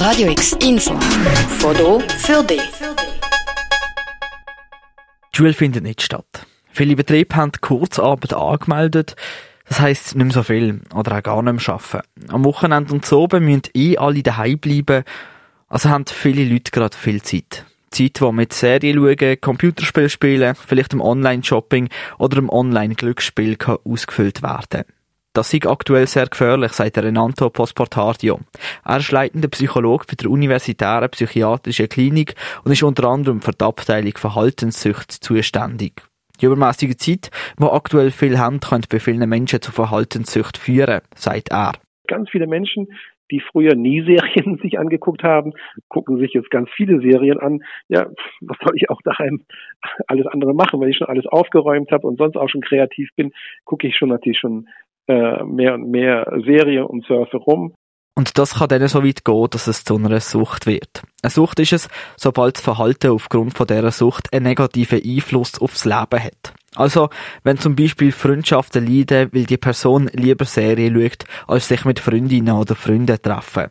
Radio X Info. Foto für dich. Die Schule findet nicht statt. Viele Betriebe haben Kurzarbeit angemeldet. Das heisst, nicht mehr so viel oder auch gar nicht mehr arbeiten. Am Wochenende und so müssen eh alle daheim bleiben. Also haben viele Leute gerade viel Zeit. Zeit, die mit Serien schauen, Computerspiel spielen, vielleicht im Online-Shopping oder im Online-Glücksspiel ausgefüllt werden. Das ist aktuell sehr gefährlich, sagt Renato Postportadio. Er ist leitender Psychologe bei der Universitären Psychiatrischen Klinik und ist unter anderem für die Abteilung Verhaltenssucht zuständig. Die übermäßige Zeit, die aktuell viel haben, könnte bei vielen Menschen zu Verhaltenssucht führen, sagt er. Ganz viele Menschen, die früher nie Serien sich angeguckt haben, gucken sich jetzt ganz viele Serien an. Ja, was soll ich auch daheim alles andere machen? Wenn ich schon alles aufgeräumt habe und sonst auch schon kreativ bin, gucke ich schon natürlich schon äh, mehr und mehr Serien und surfe rum. Und das kann dann so weit gehen, dass es zu einer Sucht wird. Eine Sucht ist es, sobald das Verhalten aufgrund von dieser Sucht einen negativen Einfluss aufs Leben hat. Also, wenn zum Beispiel Freundschaften leiden, weil die Person lieber Serien schaut, als sich mit Freundinnen oder Freunden treffen.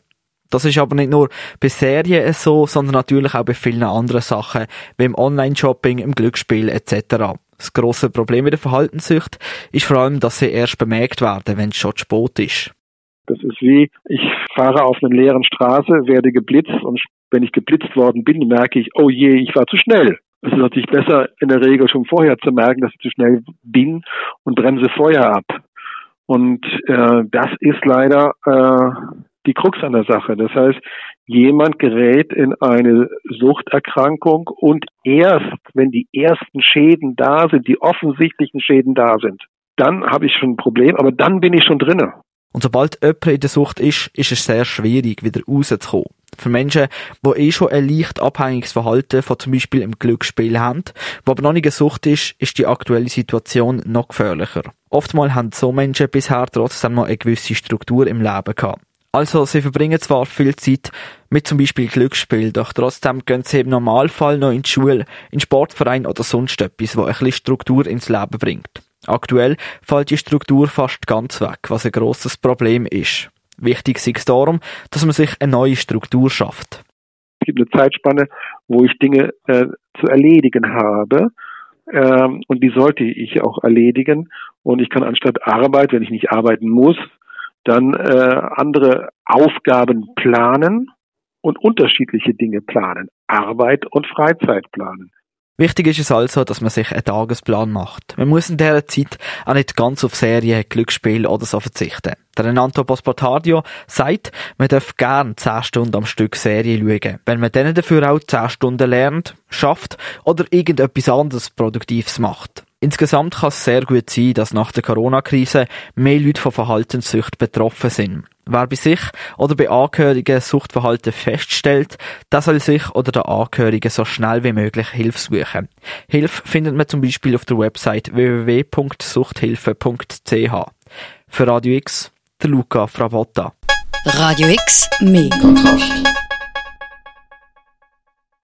Das ist aber nicht nur bei Serien so, sondern natürlich auch bei vielen anderen Sachen, wie im Online-Shopping, im Glücksspiel etc. Das grosse Problem mit der Verhaltenssucht ist vor allem, dass sie erst bemerkt werden, wenn es schon zu spät ist. Das ist wie, ich fahre auf einer leeren Straße, werde geblitzt und wenn ich geblitzt worden bin, merke ich, oh je, ich war zu schnell. Es ist natürlich besser, in der Regel schon vorher zu merken, dass ich zu schnell bin und bremse vorher ab. Und äh, das ist leider äh, die Krux an der Sache. Das heißt, jemand gerät in eine Suchterkrankung und erst, wenn die ersten Schäden da sind, die offensichtlichen Schäden da sind, dann habe ich schon ein Problem, aber dann bin ich schon drinne. Und sobald jemand in der Sucht ist, ist es sehr schwierig, wieder rauszukommen. Für Menschen, die eh schon ein leicht abhängiges Verhalten von zum Beispiel im Glücksspiel haben, wo aber noch nicht eine Sucht ist, ist die aktuelle Situation noch gefährlicher. Oftmals haben so Menschen bisher trotzdem noch eine gewisse Struktur im Leben gehabt. Also, sie verbringen zwar viel Zeit mit zum Beispiel Glücksspiel, doch trotzdem gehen sie im Normalfall noch in die Schule, in Sportverein oder sonst etwas, wo ein bisschen Struktur ins Leben bringt. Aktuell fällt die Struktur fast ganz weg, was ein grosses Problem ist. Wichtig ist es darum, dass man sich eine neue Struktur schafft. Es gibt eine Zeitspanne, wo ich Dinge äh, zu erledigen habe ähm, und die sollte ich auch erledigen und ich kann anstatt Arbeit, wenn ich nicht arbeiten muss, dann äh, andere Aufgaben planen und unterschiedliche Dinge planen. Arbeit und Freizeit planen. Wichtig ist es also, dass man sich einen Tagesplan macht. Man muss in dieser Zeit auch nicht ganz auf Serien, Glücksspiel oder so verzichten. Der Renato Posportadio sagt, man darf gern 10 Stunden am Stück Serie schauen, wenn man dann dafür auch 10 Stunden lernt, schafft oder irgendetwas anderes Produktives macht. Insgesamt kann es sehr gut sein, dass nach der Corona-Krise mehr Leute von Verhaltenssucht betroffen sind. Wer bei sich oder bei Angehörigen Suchtverhalten feststellt, der soll sich oder der Angehörigen so schnell wie möglich Hilfe suchen. Hilfe findet man zum Beispiel auf der Website www.suchthilfe.ch. Für Radio X, der Luca Fravotta. Radio X, mehr Kontrast.